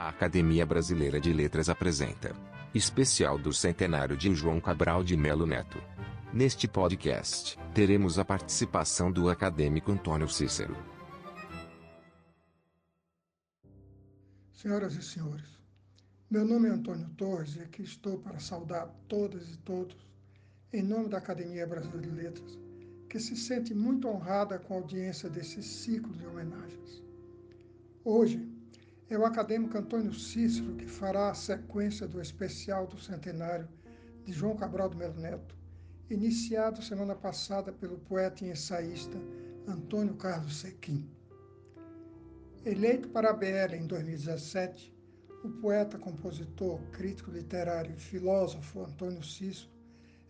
A Academia Brasileira de Letras apresenta Especial do Centenário de João Cabral de Melo Neto. Neste podcast, teremos a participação do acadêmico Antônio Cícero. Senhoras e senhores, meu nome é Antônio Torres e aqui estou para saudar todas e todos, em nome da Academia Brasileira de Letras, que se sente muito honrada com a audiência desse ciclo de homenagens. Hoje, é o acadêmico Antônio Cícero que fará a sequência do especial do centenário de João Cabral do Melo Neto, iniciado semana passada pelo poeta e ensaísta Antônio Carlos Sequim. Eleito para a BL em 2017, o poeta, compositor, crítico literário e filósofo Antônio Cícero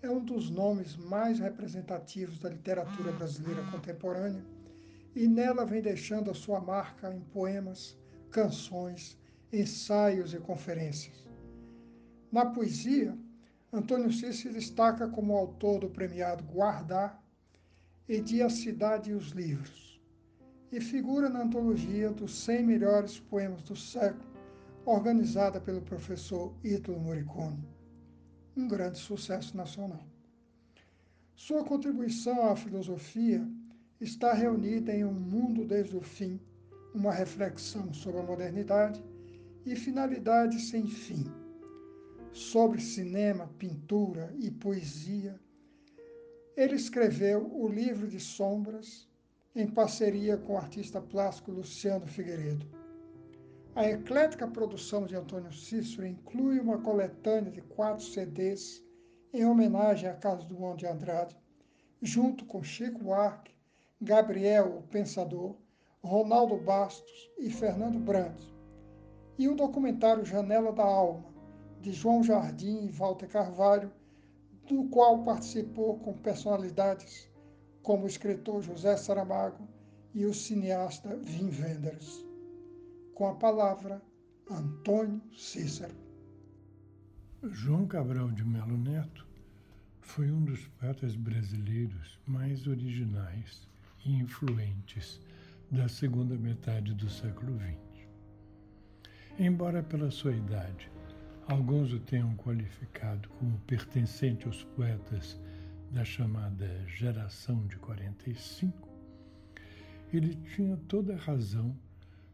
é um dos nomes mais representativos da literatura brasileira contemporânea e nela vem deixando a sua marca em poemas, canções, ensaios e conferências. Na poesia, Antônio Cícero se destaca como autor do premiado Guardar e de A Cidade e os Livros, e figura na antologia dos 100 melhores poemas do século, organizada pelo professor Ítalo Morricone, um grande sucesso nacional. Sua contribuição à filosofia está reunida em Um Mundo Desde o Fim, uma reflexão sobre a modernidade e finalidade sem fim. Sobre cinema, pintura e poesia, ele escreveu o Livro de Sombras em parceria com o artista plástico Luciano Figueiredo. A eclética produção de Antônio Cícero inclui uma coletânea de quatro CDs em homenagem à Casa do Mundo de Andrade, junto com Chico Buarque, Gabriel, o Pensador, Ronaldo Bastos e Fernando Brandt, e o documentário Janela da Alma, de João Jardim e Walter Carvalho, do qual participou com personalidades como o escritor José Saramago e o cineasta Wim Wenders. Com a palavra, Antônio Cícero. João Cabral de Melo Neto foi um dos poetas brasileiros mais originais e influentes da segunda metade do século XX. Embora pela sua idade alguns o tenham qualificado como pertencente aos poetas da chamada geração de 45, ele tinha toda razão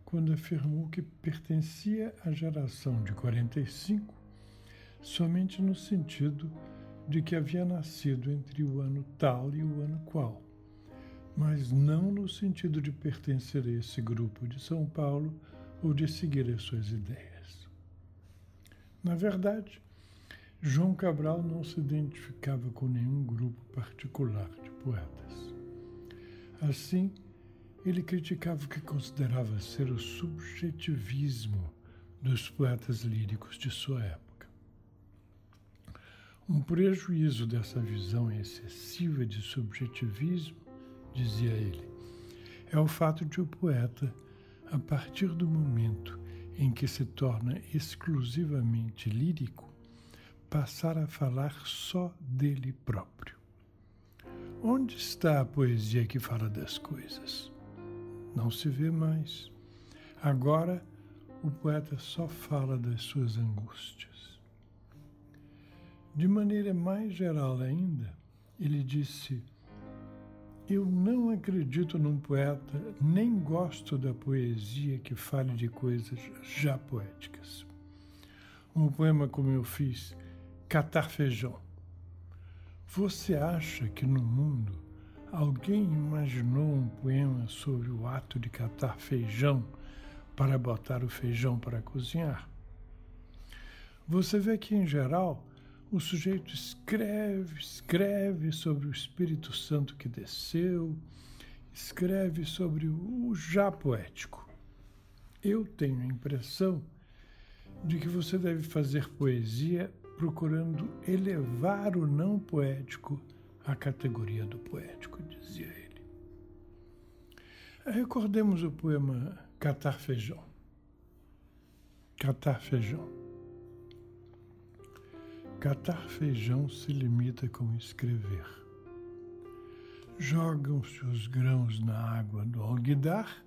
quando afirmou que pertencia à geração de 45 somente no sentido de que havia nascido entre o ano tal e o ano qual mas não no sentido de pertencer a esse grupo de São Paulo ou de seguir as suas ideias. Na verdade, João Cabral não se identificava com nenhum grupo particular de poetas. Assim, ele criticava o que considerava ser o subjetivismo dos poetas líricos de sua época. Um prejuízo dessa visão excessiva de subjetivismo dizia ele, é o fato de o poeta, a partir do momento em que se torna exclusivamente lírico, passar a falar só dele próprio. Onde está a poesia que fala das coisas? Não se vê mais. Agora, o poeta só fala das suas angústias. De maneira mais geral ainda, ele disse eu não acredito num poeta, nem gosto da poesia que fale de coisas já poéticas. Um poema como eu fiz, Catar Feijão. Você acha que no mundo alguém imaginou um poema sobre o ato de catar feijão para botar o feijão para cozinhar? Você vê que, em geral, o sujeito escreve, escreve sobre o Espírito Santo que desceu, escreve sobre o já poético. Eu tenho a impressão de que você deve fazer poesia procurando elevar o não poético à categoria do poético, dizia ele. Recordemos o poema Catar Feijão. Catar Feijão. Catar feijão se limita com escrever. Jogam-se os grãos na água do alguidar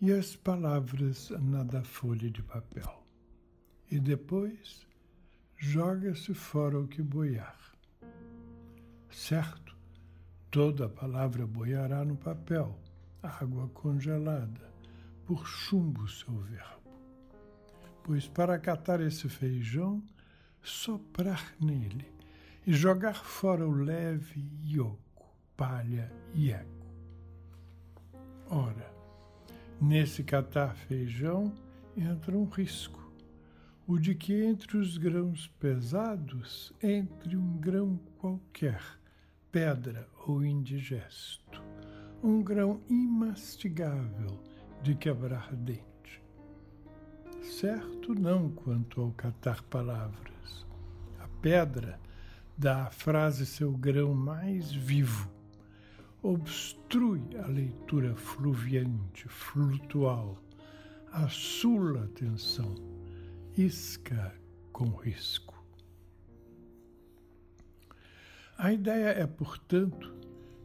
e as palavras na da folha de papel. E depois joga-se fora o que boiar. Certo, toda a palavra boiará no papel, água congelada, por chumbo seu verbo. Pois para catar esse feijão, soprar nele e jogar fora o leve ioco, palha e eco. Ora, nesse catar feijão entra um risco, o de que entre os grãos pesados entre um grão qualquer, pedra ou indigesto, um grão imastigável de quebrar dente. Certo não quanto ao catar palavras. Pedra à frase seu grão mais vivo, obstrui a leitura fluviante, flutual, assula a atenção, isca com risco. A ideia é, portanto,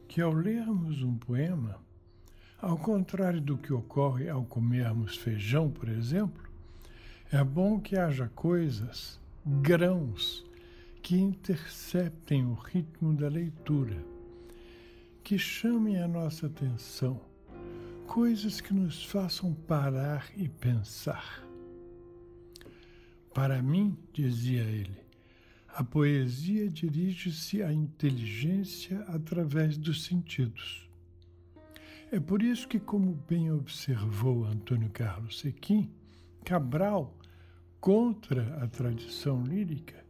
que ao lermos um poema, ao contrário do que ocorre ao comermos feijão, por exemplo, é bom que haja coisas, grãos, que interceptem o ritmo da leitura, que chamem a nossa atenção, coisas que nos façam parar e pensar. Para mim, dizia ele, a poesia dirige-se à inteligência através dos sentidos. É por isso que, como bem observou Antônio Carlos Sequim, Cabral, contra a tradição lírica,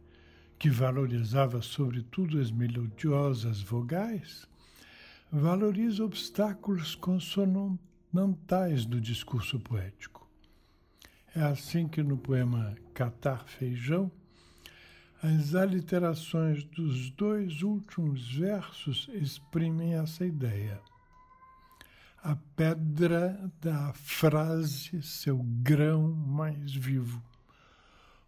que valorizava sobretudo as melodiosas vogais, valoriza obstáculos consonantais do discurso poético. É assim que no poema Catar Feijão, as aliterações dos dois últimos versos exprimem essa ideia. A pedra da frase seu grão mais vivo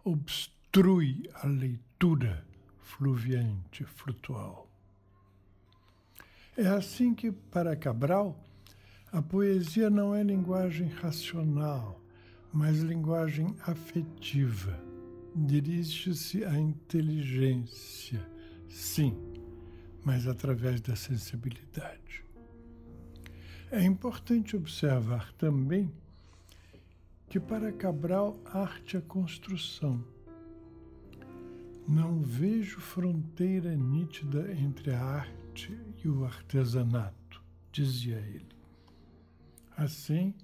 obstrui a leitura leitura fluviante, flutual. É assim que, para Cabral, a poesia não é linguagem racional, mas linguagem afetiva. Dirige-se à inteligência, sim, mas através da sensibilidade. É importante observar também que, para Cabral, arte é construção não vejo fronteira nítida entre a arte e o artesanato, dizia ele. Assim,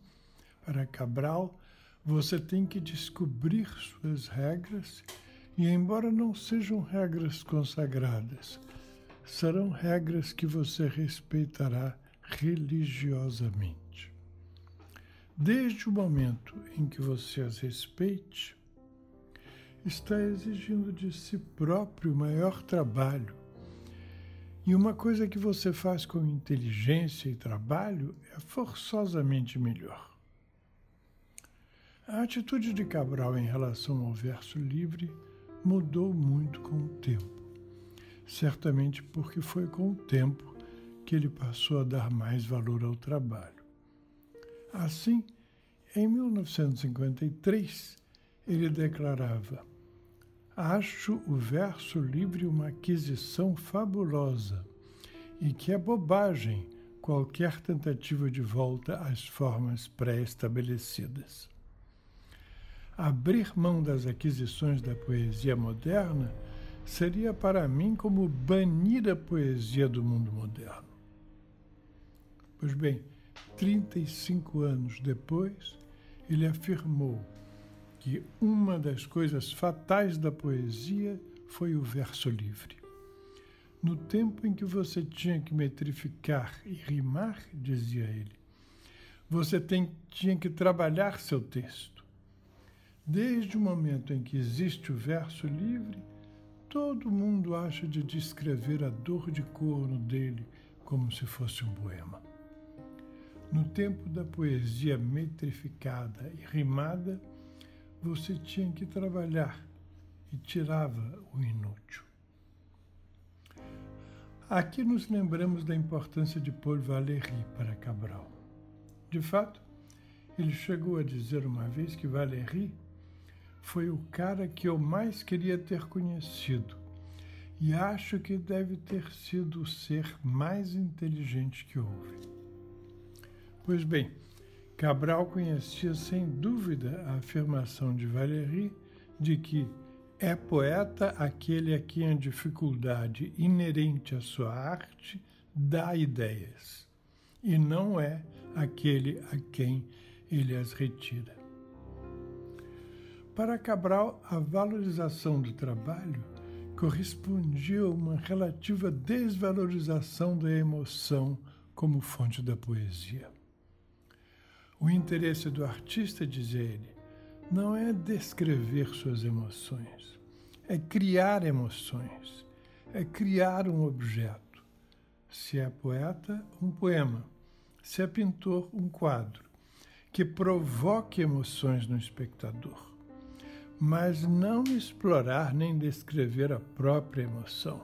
para Cabral, você tem que descobrir suas regras e, embora não sejam regras consagradas, serão regras que você respeitará religiosamente. Desde o momento em que você as respeite, está exigindo de si próprio maior trabalho. E uma coisa que você faz com inteligência e trabalho é forçosamente melhor. A atitude de Cabral em relação ao verso livre mudou muito com o tempo. Certamente porque foi com o tempo que ele passou a dar mais valor ao trabalho. Assim, em 1953, ele declarava: Acho o verso livre uma aquisição fabulosa e que é bobagem qualquer tentativa de volta às formas pré-estabelecidas. Abrir mão das aquisições da poesia moderna seria para mim como banir a poesia do mundo moderno. Pois bem, 35 anos depois, ele afirmou que uma das coisas fatais da poesia foi o verso livre. No tempo em que você tinha que metrificar e rimar, dizia ele, você tem, tinha que trabalhar seu texto. Desde o momento em que existe o verso livre, todo mundo acha de descrever a dor de corno dele como se fosse um poema. No tempo da poesia metrificada e rimada, você tinha que trabalhar e tirava o inútil. Aqui nos lembramos da importância de Paul Valéry para Cabral. De fato, Ele chegou a dizer uma vez que Valéry foi o cara que eu mais queria ter conhecido e acho que deve ter sido o ser mais inteligente que houve. Pois bem, Cabral conhecia sem dúvida a afirmação de Valéry de que é poeta aquele a quem a dificuldade inerente à sua arte dá ideias, e não é aquele a quem ele as retira. Para Cabral, a valorização do trabalho correspondia a uma relativa desvalorização da emoção como fonte da poesia. O interesse do artista, dizia ele, não é descrever suas emoções, é criar emoções, é criar um objeto. Se é poeta, um poema. Se é pintor, um quadro, que provoque emoções no espectador, mas não explorar nem descrever a própria emoção.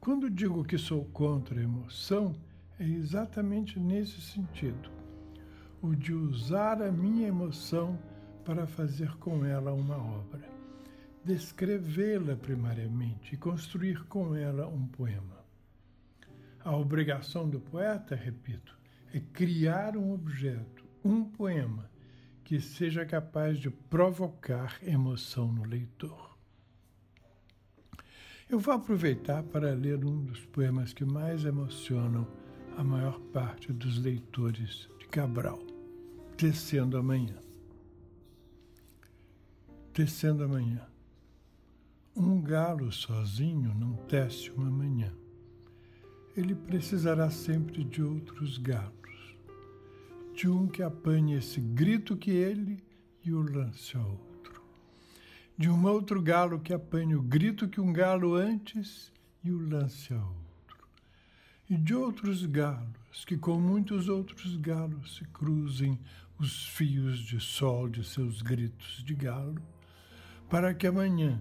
Quando digo que sou contra a emoção, é exatamente nesse sentido o de usar a minha emoção para fazer com ela uma obra, descrevê-la primariamente e construir com ela um poema. A obrigação do poeta, repito, é criar um objeto, um poema, que seja capaz de provocar emoção no leitor. Eu vou aproveitar para ler um dos poemas que mais emocionam a maior parte dos leitores Cabral tecendo amanhã. Tecendo amanhã. Um galo sozinho não tece uma manhã. Ele precisará sempre de outros galos, de um que apanhe esse grito que ele e o lance a outro, de um outro galo que apanhe o grito que um galo antes e o lance a outro, e de outros galos que com muitos outros galos se cruzem os fios de sol de seus gritos de galo, para que amanhã,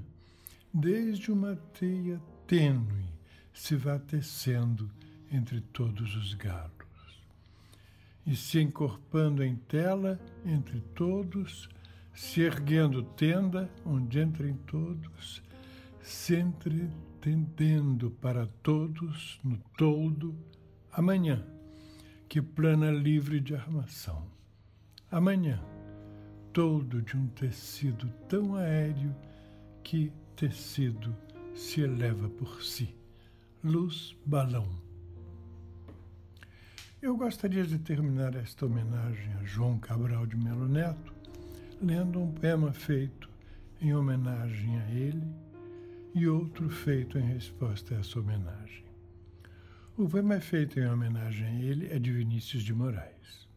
desde uma teia tênue, se vá tecendo entre todos os galos, e se encorpando em tela entre todos, se erguendo tenda onde entrem todos, se entretendendo para todos no todo, amanhã, que plana livre de armação Amanhã, todo de um tecido tão aéreo que tecido se eleva por si. Luz balão. Eu gostaria de terminar esta homenagem a João Cabral de Melo Neto lendo um poema feito em homenagem a ele e outro feito em resposta a essa homenagem. O poema é feito em homenagem a ele é de Vinícius de Moraes.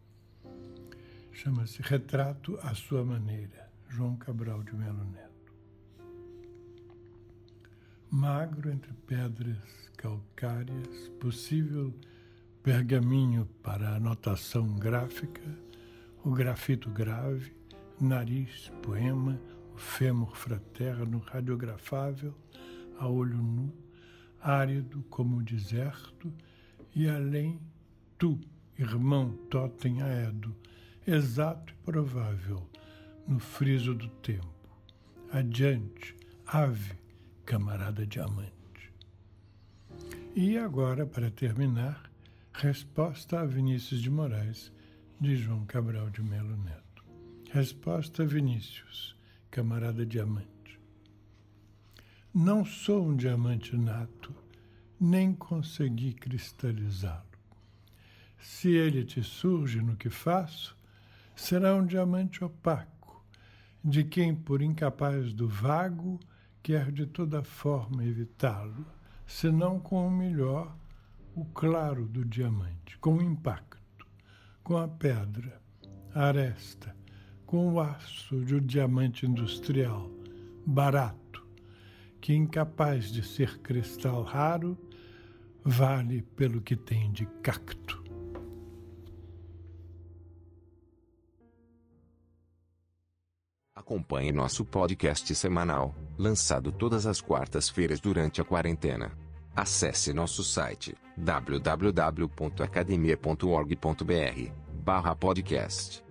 Chama-se Retrato à Sua Maneira, João Cabral de Melo Neto. Magro entre pedras calcárias, possível pergaminho para anotação gráfica, o grafito grave, nariz, poema, o fêmur fraterno radiografável, a olho nu, árido como o deserto, e além, tu, irmão totem aedo, exato e provável no friso do tempo. Adiante, ave, camarada diamante. E agora, para terminar, resposta a Vinícius de Moraes, de João Cabral de Melo Neto. Resposta a Vinícius, camarada diamante. Não sou um diamante nato, nem consegui cristalizá-lo. Se ele te surge no que faço, será um diamante opaco, de quem, por incapaz do vago, quer de toda forma evitá-lo, senão com o melhor, o claro do diamante, com o impacto, com a pedra, a aresta, com o aço de um diamante industrial, barato, que, incapaz de ser cristal raro, vale pelo que tem de cacto. Acompanhe nosso podcast semanal, lançado todas as quartas-feiras durante a quarentena. Acesse nosso site www.academia.org.br barra podcast.